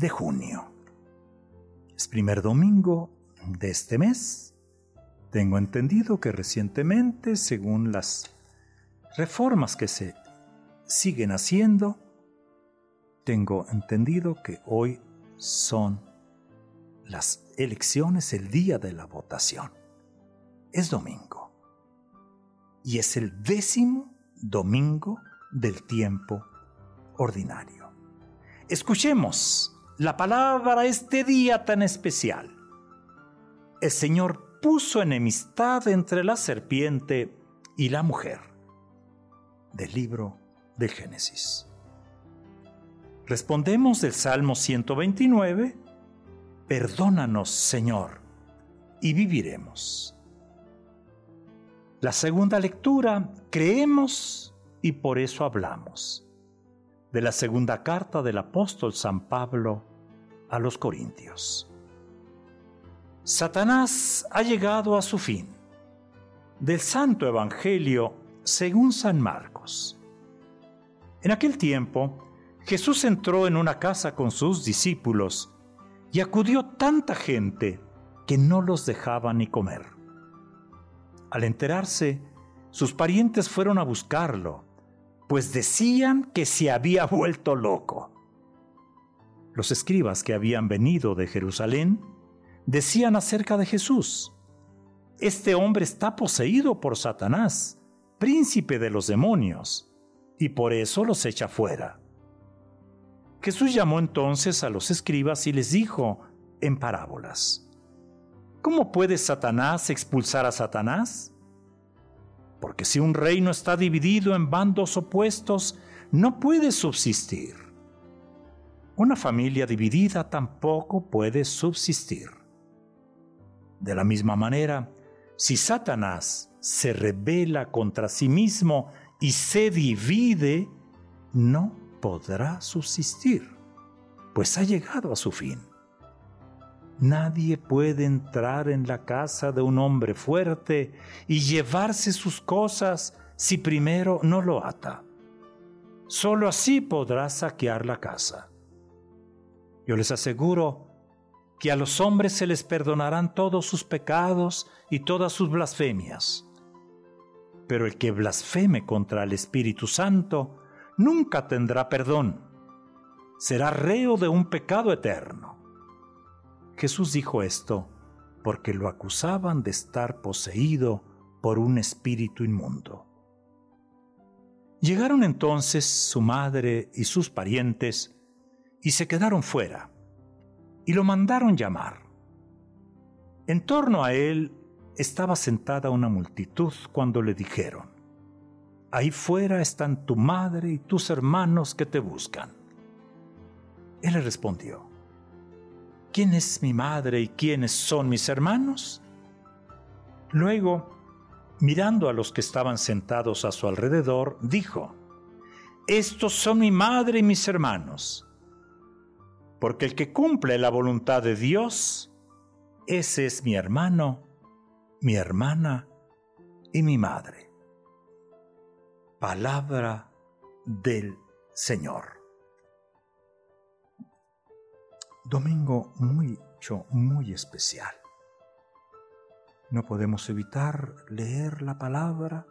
De junio. Es primer domingo de este mes. Tengo entendido que recientemente, según las reformas que se siguen haciendo, tengo entendido que hoy son las elecciones, el día de la votación. Es domingo. Y es el décimo domingo del tiempo ordinario. Escuchemos la palabra este día tan especial. El Señor puso enemistad entre la serpiente y la mujer. Del libro del Génesis. Respondemos del Salmo 129, Perdónanos, Señor, y viviremos. La segunda lectura, creemos y por eso hablamos de la segunda carta del apóstol San Pablo a los Corintios. Satanás ha llegado a su fin. Del Santo Evangelio según San Marcos. En aquel tiempo, Jesús entró en una casa con sus discípulos y acudió tanta gente que no los dejaba ni comer. Al enterarse, sus parientes fueron a buscarlo pues decían que se había vuelto loco. Los escribas que habían venido de Jerusalén decían acerca de Jesús, este hombre está poseído por Satanás, príncipe de los demonios, y por eso los echa fuera. Jesús llamó entonces a los escribas y les dijo en parábolas, ¿Cómo puede Satanás expulsar a Satanás? porque si un reino está dividido en bandos opuestos, no puede subsistir. Una familia dividida tampoco puede subsistir. De la misma manera, si Satanás se rebela contra sí mismo y se divide, no podrá subsistir, pues ha llegado a su fin. Nadie puede entrar en la casa de un hombre fuerte y llevarse sus cosas si primero no lo ata. Solo así podrá saquear la casa. Yo les aseguro que a los hombres se les perdonarán todos sus pecados y todas sus blasfemias. Pero el que blasfeme contra el Espíritu Santo nunca tendrá perdón. Será reo de un pecado eterno. Jesús dijo esto porque lo acusaban de estar poseído por un espíritu inmundo. Llegaron entonces su madre y sus parientes y se quedaron fuera y lo mandaron llamar. En torno a él estaba sentada una multitud cuando le dijeron, Ahí fuera están tu madre y tus hermanos que te buscan. Él le respondió, ¿quién es mi madre y quiénes son mis hermanos? Luego, mirando a los que estaban sentados a su alrededor, dijo, Estos son mi madre y mis hermanos, porque el que cumple la voluntad de Dios, ese es mi hermano, mi hermana y mi madre. Palabra del Señor. domingo mucho, muy especial. No podemos evitar leer la palabra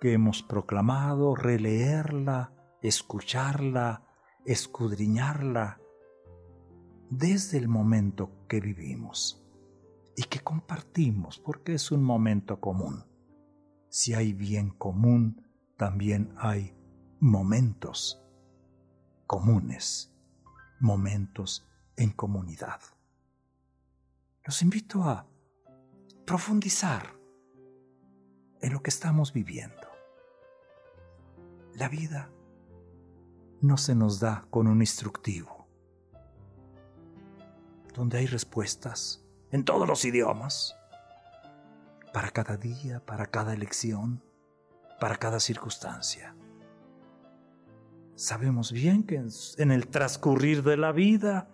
que hemos proclamado, releerla, escucharla, escudriñarla desde el momento que vivimos y que compartimos porque es un momento común. Si hay bien común, también hay momentos comunes, momentos en comunidad. Los invito a profundizar en lo que estamos viviendo. La vida no se nos da con un instructivo, donde hay respuestas en todos los idiomas, para cada día, para cada elección, para cada circunstancia. Sabemos bien que en el transcurrir de la vida,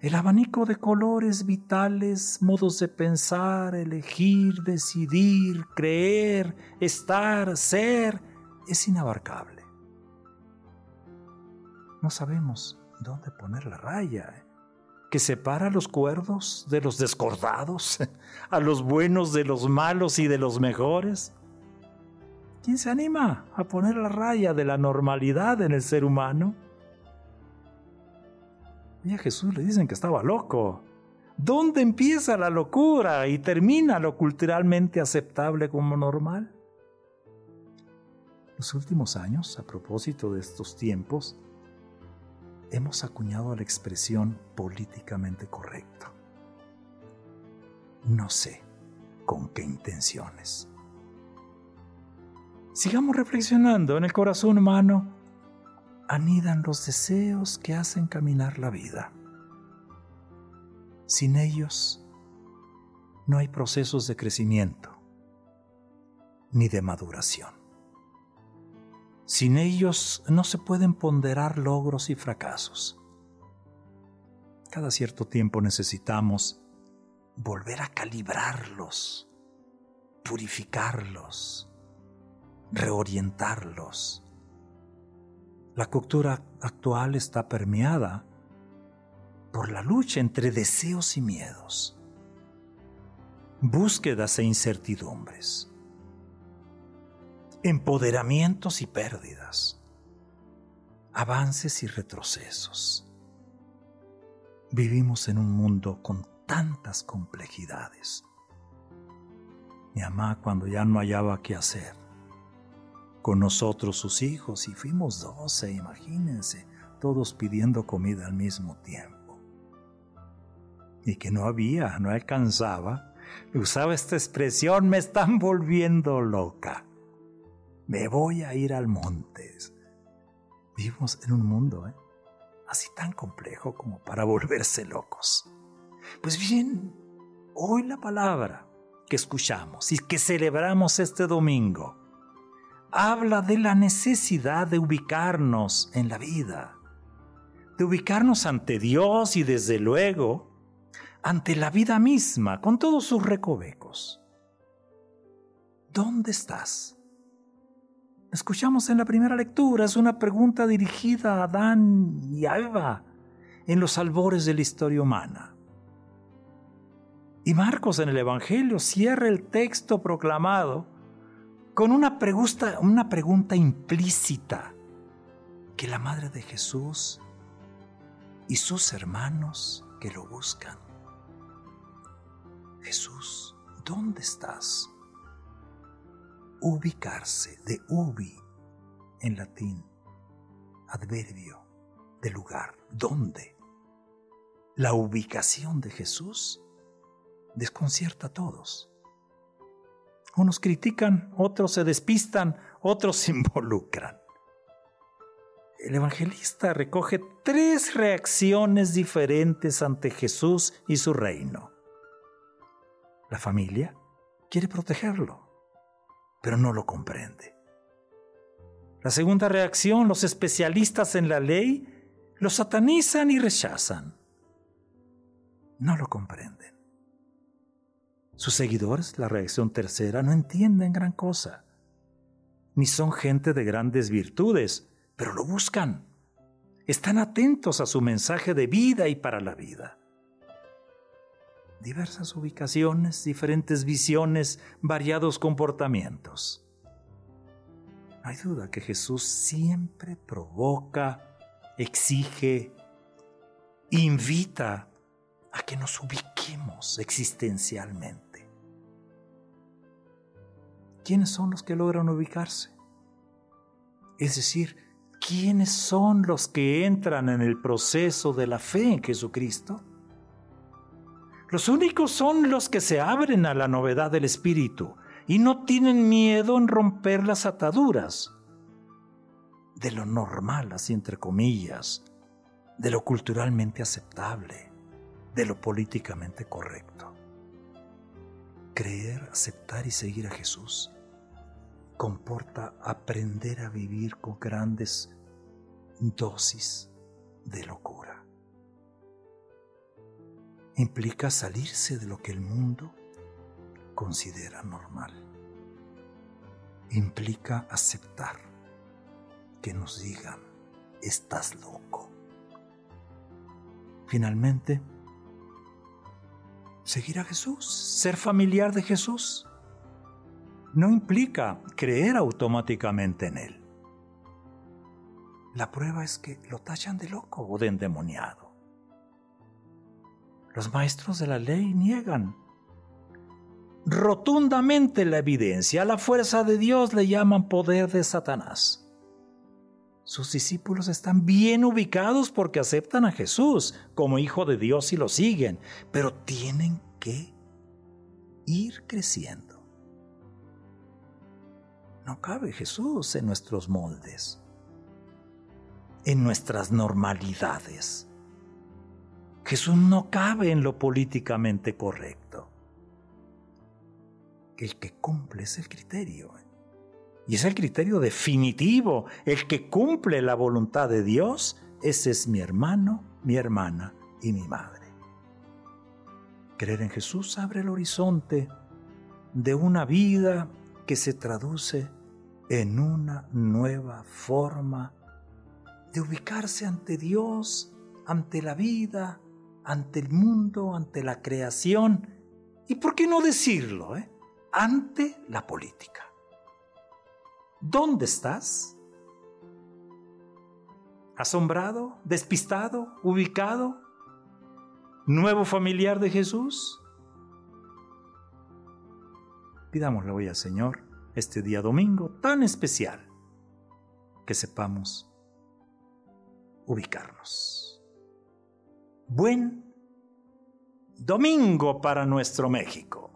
el abanico de colores vitales, modos de pensar, elegir, decidir, creer, estar, ser, es inabarcable. No sabemos dónde poner la raya ¿eh? Que separa a los cuerdos de los descordados, a los buenos de los malos y de los mejores. ¿Quién se anima a poner la raya de la normalidad en el ser humano? Y a Jesús le dicen que estaba loco. ¿Dónde empieza la locura y termina lo culturalmente aceptable como normal? Los últimos años, a propósito de estos tiempos, hemos acuñado la expresión políticamente correcto. No sé con qué intenciones. Sigamos reflexionando en el corazón humano anidan los deseos que hacen caminar la vida. Sin ellos no hay procesos de crecimiento ni de maduración. Sin ellos no se pueden ponderar logros y fracasos. Cada cierto tiempo necesitamos volver a calibrarlos, purificarlos, reorientarlos la cultura actual está permeada por la lucha entre deseos y miedos, búsquedas e incertidumbres, empoderamientos y pérdidas, avances y retrocesos. Vivimos en un mundo con tantas complejidades. Mi mamá cuando ya no hallaba qué hacer, con nosotros sus hijos y fuimos doce, imagínense, todos pidiendo comida al mismo tiempo. Y que no había, no alcanzaba. Usaba esta expresión, me están volviendo loca. Me voy a ir al monte. Vivimos en un mundo ¿eh? así tan complejo como para volverse locos. Pues bien, hoy la palabra que escuchamos y que celebramos este domingo habla de la necesidad de ubicarnos en la vida, de ubicarnos ante Dios y desde luego ante la vida misma con todos sus recovecos. ¿Dónde estás? Escuchamos en la primera lectura, es una pregunta dirigida a Adán y a Eva en los albores de la historia humana. Y Marcos en el Evangelio cierra el texto proclamado con una pregunta, una pregunta implícita que la Madre de Jesús y sus hermanos que lo buscan. Jesús, ¿dónde estás? Ubicarse, de ubi en latín, adverbio de lugar, ¿dónde? La ubicación de Jesús desconcierta a todos. Unos critican, otros se despistan, otros se involucran. El evangelista recoge tres reacciones diferentes ante Jesús y su reino. La familia quiere protegerlo, pero no lo comprende. La segunda reacción, los especialistas en la ley lo satanizan y rechazan. No lo comprenden. Sus seguidores, la reacción tercera, no entienden gran cosa, ni son gente de grandes virtudes, pero lo buscan. Están atentos a su mensaje de vida y para la vida. Diversas ubicaciones, diferentes visiones, variados comportamientos. No hay duda que Jesús siempre provoca, exige, invita a que nos ubiquemos existencialmente. ¿Quiénes son los que logran ubicarse? Es decir, ¿quiénes son los que entran en el proceso de la fe en Jesucristo? Los únicos son los que se abren a la novedad del Espíritu y no tienen miedo en romper las ataduras de lo normal, así entre comillas, de lo culturalmente aceptable, de lo políticamente correcto. Creer, aceptar y seguir a Jesús comporta aprender a vivir con grandes dosis de locura. Implica salirse de lo que el mundo considera normal. Implica aceptar que nos digan, estás loco. Finalmente, seguir a Jesús, ser familiar de Jesús, no implica creer automáticamente en Él. La prueba es que lo tachan de loco o de endemoniado. Los maestros de la ley niegan rotundamente la evidencia. A la fuerza de Dios le llaman poder de Satanás. Sus discípulos están bien ubicados porque aceptan a Jesús como Hijo de Dios y lo siguen, pero tienen que ir creciendo. No cabe Jesús en nuestros moldes, en nuestras normalidades. Jesús no cabe en lo políticamente correcto. El que cumple es el criterio. Y es el criterio definitivo. El que cumple la voluntad de Dios, ese es mi hermano, mi hermana y mi madre. Creer en Jesús abre el horizonte de una vida que se traduce en una nueva forma de ubicarse ante Dios, ante la vida, ante el mundo, ante la creación y, ¿por qué no decirlo?, eh? ante la política. ¿Dónde estás? ¿Asombrado? ¿Despistado? ¿Ubicado? ¿Nuevo familiar de Jesús? Pidámosle hoy al Señor este día domingo tan especial que sepamos ubicarnos. Buen domingo para nuestro México.